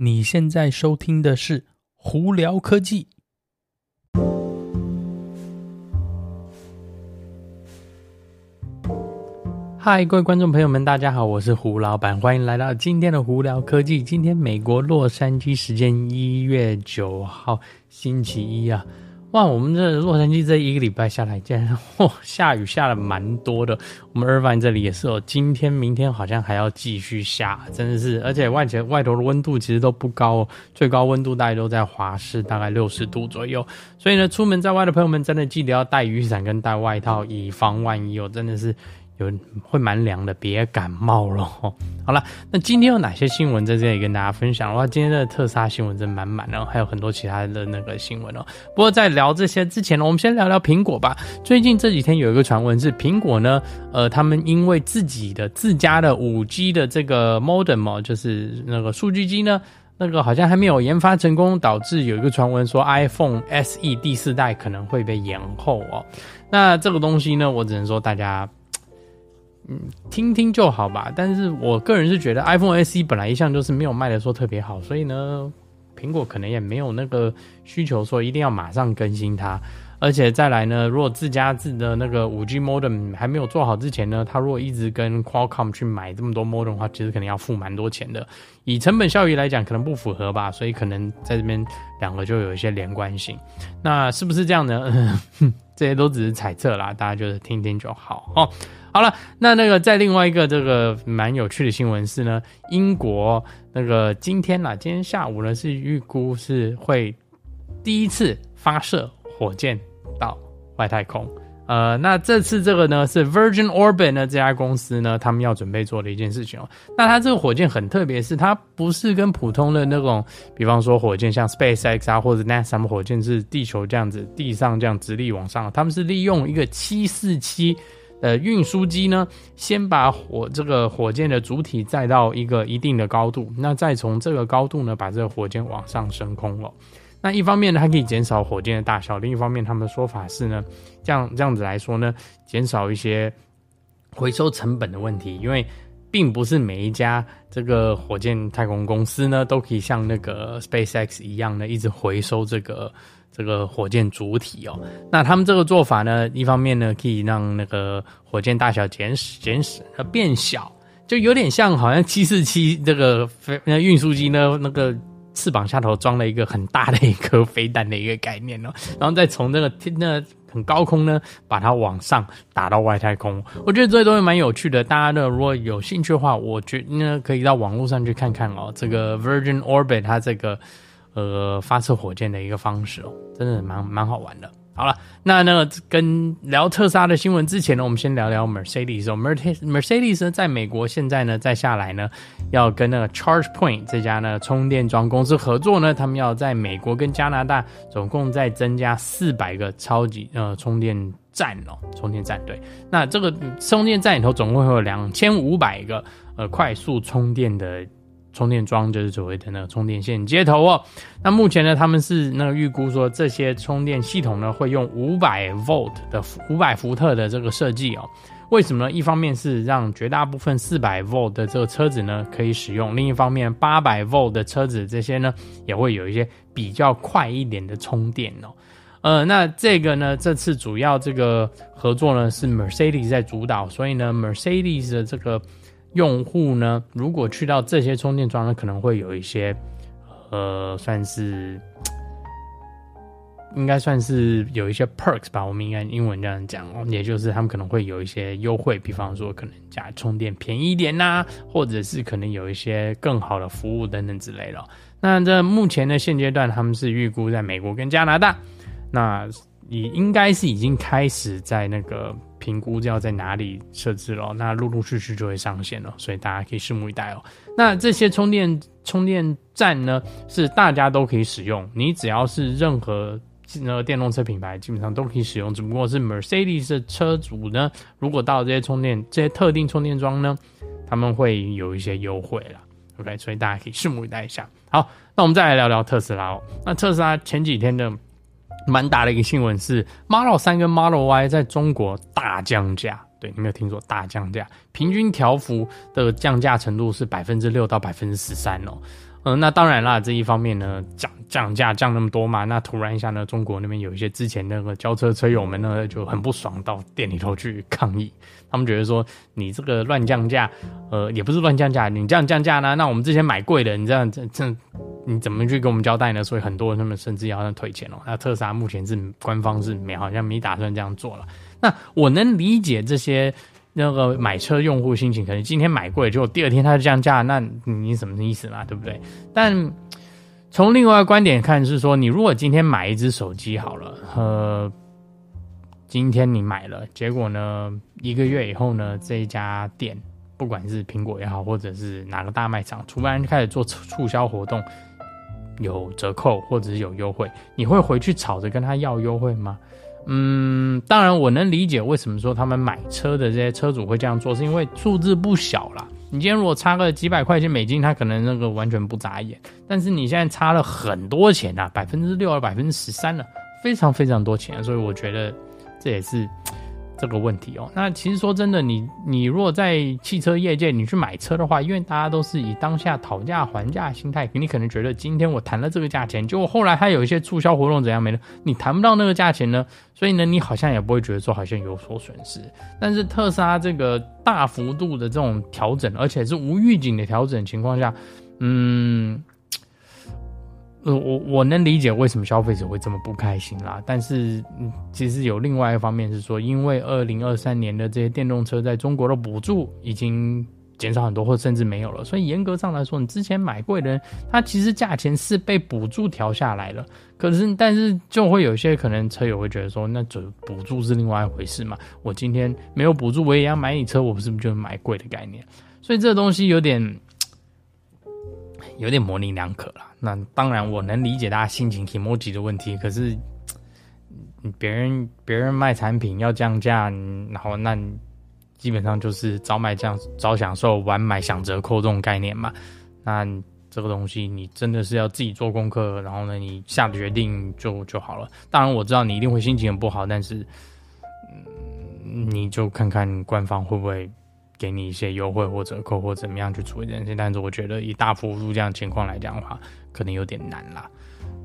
你现在收听的是《胡聊科技》。嗨，各位观众朋友们，大家好，我是胡老板，欢迎来到今天的《胡聊科技》。今天美国洛杉矶时间一月九号星期一啊。哇，我们这洛杉矶这一个礼拜下来，竟然嚯下雨下了蛮多的。我们 Irvine 这里也是哦，今天、明天好像还要继续下，真的是。而且外前外头的温度其实都不高哦，最高温度大概都在华氏大概六十度左右。所以呢，出门在外的朋友们真的记得要带雨伞跟带外套，以防万一哦，真的是。有会蛮凉的，别感冒了。好了，那今天有哪些新闻在这里跟大家分享的话？今天的特斯拉新闻真满满的，还有很多其他的那个新闻哦。不过在聊这些之前呢，我们先聊聊苹果吧。最近这几天有一个传闻是苹果呢，呃，他们因为自己的自家的五 G 的这个 modem 哦，就是那个数据机呢，那个好像还没有研发成功，导致有一个传闻说 iPhone SE 第四代可能会被延后哦。那这个东西呢，我只能说大家。嗯，听听就好吧。但是我个人是觉得 iPhone SE 本来一向就是没有卖的说特别好，所以呢，苹果可能也没有那个需求说一定要马上更新它。而且再来呢，如果自家自的那个 5G modem 还没有做好之前呢，他如果一直跟 Qualcomm 去买这么多 modem 的话，其实可能要付蛮多钱的。以成本效益来讲，可能不符合吧。所以可能在这边两个就有一些连贯性。那是不是这样呢？这些都只是猜测啦，大家就是听听就好哦。好了，那那个在另外一个这个蛮有趣的新闻是呢，英国那个今天啦，今天下午呢是预估是会第一次发射火箭到外太空。呃，那这次这个呢是 Virgin Orbit 呢这家公司呢，他们要准备做的一件事情哦。那它这个火箭很特别，是它不是跟普通的那种，比方说火箭像 SpaceX 啊或者 NASA 火箭是地球这样子地上这样直立往上，他们是利用一个七四七。呃，运输机呢，先把火这个火箭的主体载到一个一定的高度，那再从这个高度呢，把这个火箭往上升空了。那一方面呢，它可以减少火箭的大小；另一方面，他们的说法是呢，这样这样子来说呢，减少一些回收成本的问题，因为并不是每一家这个火箭太空公司呢，都可以像那个 SpaceX 一样的一直回收这个。这个火箭主体哦，那他们这个做法呢，一方面呢可以让那个火箭大小减减少和变小，就有点像好像七四七这个飞那运输机呢，那个翅膀下头装了一个很大的一颗飞弹的一个概念哦，然后再从那个天那很高空呢把它往上打到外太空。我觉得这些东西蛮有趣的，大家呢如果有兴趣的话，我觉得呢可以到网络上去看看哦，这个 Virgin Orbit 它这个。呃，发射火箭的一个方式哦，真的蛮蛮好玩的。好了，那那个跟聊特斯拉的新闻之前呢，我们先聊聊 Mercedes 哦。Mercedes 呢，在美国现在呢，再下来呢，要跟那个 ChargePoint 这家呢充电桩公司合作呢，他们要在美国跟加拿大总共再增加四百个超级呃充电站哦，充电站对。那这个充电站里头总共会有两千五百个呃快速充电的。充电桩就是所谓的那个充电线接头哦。那目前呢，他们是那个预估说，这些充电系统呢会用五百 volt 的五百伏特的这个设计哦。为什么呢？一方面是让绝大部分四百 volt 的这个车子呢可以使用，另一方面八百 volt 的车子这些呢也会有一些比较快一点的充电哦。呃，那这个呢，这次主要这个合作呢是 Mercedes 在主导，所以呢，Mercedes 的这个。用户呢，如果去到这些充电桩呢，可能会有一些，呃，算是，应该算是有一些 perks 吧，我们应该英文这样讲哦，也就是他们可能会有一些优惠，比方说可能加充电便宜一点呐、或者是可能有一些更好的服务等等之类的。那这目前呢，现阶段他们是预估在美国跟加拿大，那你应该是已经开始在那个。评估要在哪里设置了，那陆陆续续就会上线了，所以大家可以拭目以待哦。那这些充电充电站呢，是大家都可以使用，你只要是任何那个电动车品牌，基本上都可以使用。只不过是 Mercedes 的车主呢，如果到这些充电这些特定充电桩呢，他们会有一些优惠了。OK，所以大家可以拭目以待一下。好，那我们再来聊聊特斯拉哦。那特斯拉前几天的。蛮大的一个新闻是，Model 3跟 Model Y 在中国大降价。对，你没有听错，大降价，平均条幅的降价程度是百分之六到百分之十三哦。嗯、那当然啦，这一方面呢，降降价降那么多嘛，那突然一下呢，中国那边有一些之前那个交车车友们呢就很不爽，到店里头去抗议。他们觉得说你这个乱降价，呃，也不是乱降价，你这样降价呢，那我们之前买贵的，你这样这这你怎么去给我们交代呢？所以很多人他们甚至要退钱哦。那特斯拉目前是官方是没好像没打算这样做了。那我能理解这些。那个买车用户心情，可能今天买贵，结果第二天它就降价，那你什么意思嘛？对不对？但从另外一个观点看，是说你如果今天买一只手机好了，呃，今天你买了，结果呢，一个月以后呢，这一家店不管是苹果也好，或者是哪个大卖场，突然开始做促销活动，有折扣或者是有优惠，你会回去吵着跟他要优惠吗？嗯，当然我能理解为什么说他们买车的这些车主会这样做，是因为数字不小啦。你今天如果差个几百块钱美金，他可能那个完全不眨眼。但是你现在差了很多钱啊，百分之六啊，百分之十三了，非常非常多钱，所以我觉得这也是。这个问题哦，那其实说真的，你你如果在汽车业界，你去买车的话，因为大家都是以当下讨价还价心态，你可能觉得今天我谈了这个价钱，结果后来它有一些促销活动怎样没了，你谈不到那个价钱呢，所以呢，你好像也不会觉得说好像有所损失。但是特斯拉这个大幅度的这种调整，而且是无预警的调整情况下，嗯。我我能理解为什么消费者会这么不开心啦，但是，其实有另外一方面是说，因为二零二三年的这些电动车在中国的补助已经减少很多，或甚至没有了，所以严格上来说，你之前买贵的人，它其实价钱是被补助调下来了。可是，但是就会有些可能车友会觉得说，那这补助是另外一回事嘛？我今天没有补助，我也要买你车，我不是不是就是买贵的概念？所以这个东西有点。有点模棱两可了。那当然，我能理解大家心情挺 emoji 的问题。可是，别人别人卖产品要降价，然后那基本上就是早买降早享受，晚买享折扣这种概念嘛。那这个东西你真的是要自己做功课，然后呢，你下决定就就好了。当然，我知道你一定会心情很不好，但是，嗯，你就看看官方会不会。给你一些优惠或折扣或怎么样去处理这些，但是我觉得以大幅度这样情况来讲的话，可能有点难啦，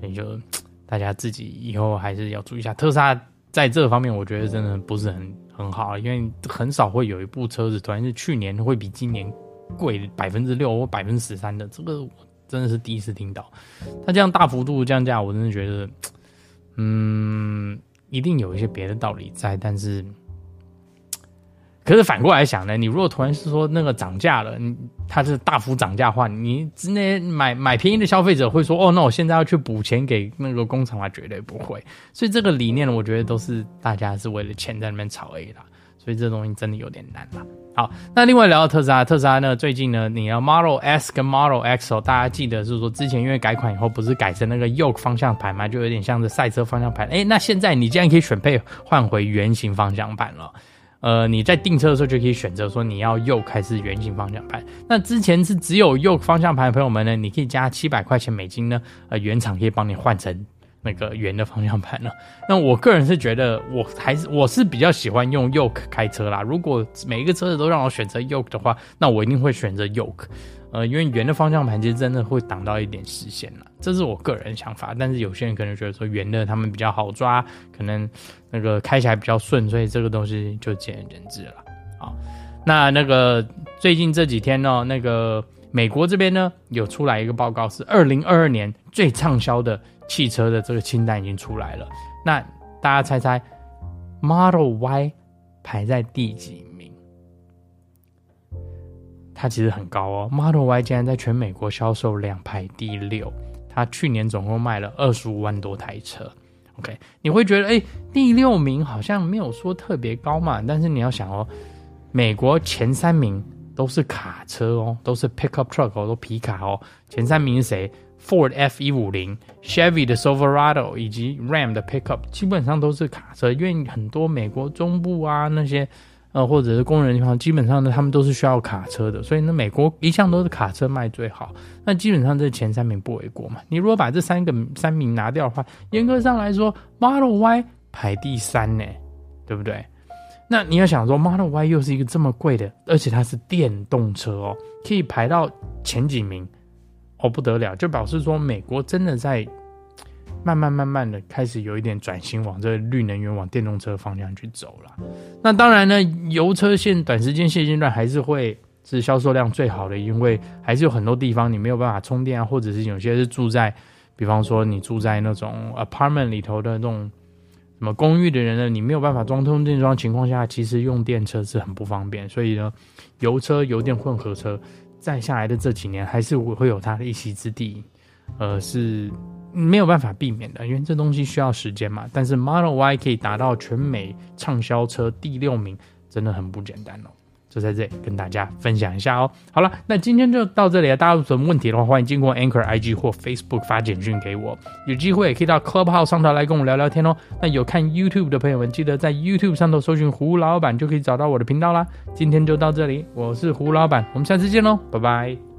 所以就大家自己以后还是要注意一下。特斯拉在这方面，我觉得真的不是很很好，因为很少会有一部车子突然是去年会比今年贵百分之六或百分之十三的，这个我真的是第一次听到。它这样大幅度降价，我真的觉得，嗯，一定有一些别的道理在，但是。可是反过来想呢，你如果突然是说那个涨价了，你它是大幅涨价的话，你之内买买便宜的消费者会说哦，那我现在要去补钱给那个工厂，啊绝对不会。所以这个理念，我觉得都是大家是为了钱在那边吵而已啦。所以这东西真的有点难啦。好，那另外聊到特斯拉，特斯拉呢最近呢，你要 Model S 跟 Model X 哦，大家记得是说之前因为改款以后不是改成那个 Yoke 方向盘嘛，就有点像是赛车方向盘。哎，那现在你竟然可以选配换回圆形方向盘了。呃，你在订车的时候就可以选择说你要 Yoke 还是圆形方向盘。那之前是只有右方向盘的朋友们呢，你可以加七百块钱美金呢，呃，原厂可以帮你换成那个圆的方向盘了。那我个人是觉得，我还是我是比较喜欢用 Yoke 开车啦。如果每一个车子都让我选择 Yoke 的话，那我一定会选择 Yoke。呃，因为圆的方向盘其实真的会挡到一点视线了，这是我个人想法。但是有些人可能觉得说圆的他们比较好抓，可能那个开起来比较顺，所以这个东西就见仁见智了。好，那那个最近这几天呢，那个美国这边呢有出来一个报告，是二零二二年最畅销的汽车的这个清单已经出来了。那大家猜猜，Model Y 排在第几？它其实很高哦，Model Y 竟然在全美国销售量排第六，它去年总共卖了二十五万多台车。OK，你会觉得哎，第六名好像没有说特别高嘛？但是你要想哦，美国前三名都是卡车哦，都是 pickup truck 哦，都皮卡哦。前三名是谁？Ford F 一五零、Chevy 的 Silverado 以及 Ram 的 pickup，基本上都是卡车，因为很多美国中部啊那些。呃，或者是工人的地方，基本上呢，他们都是需要卡车的，所以呢，美国一向都是卡车卖最好。那基本上这前三名不为过嘛。你如果把这三个三名拿掉的话，严格上来说，Model Y 排第三呢，对不对？那你要想说，Model Y 又是一个这么贵的，而且它是电动车哦，可以排到前几名哦不得了，就表示说美国真的在慢慢慢慢的开始有一点转型，往这绿能源、往电动车方向去走了。那当然呢，油车现短时间现阶段还是会是销售量最好的，因为还是有很多地方你没有办法充电啊，或者是有些是住在，比方说你住在那种 apartment 里头的那种。什么公寓的人呢？你没有办法装充电桩情况下，其实用电车是很不方便。所以呢，油车、油电混合车，再下来的这几年还是会有它的一席之地，呃，是没有办法避免的，因为这东西需要时间嘛。但是 Model Y 可以达到全美畅销车第六名，真的很不简单哦。就在这里跟大家分享一下哦。好了，那今天就到这里了。大家有什么问题的话，欢迎经过 Anchor IG 或 Facebook 发简讯给我。有机会也可以到 Clubhouse 上头来跟我聊聊天哦。那有看 YouTube 的朋友们，记得在 YouTube 上头搜寻胡老板，就可以找到我的频道啦。今天就到这里，我是胡老板，我们下次见喽，拜拜。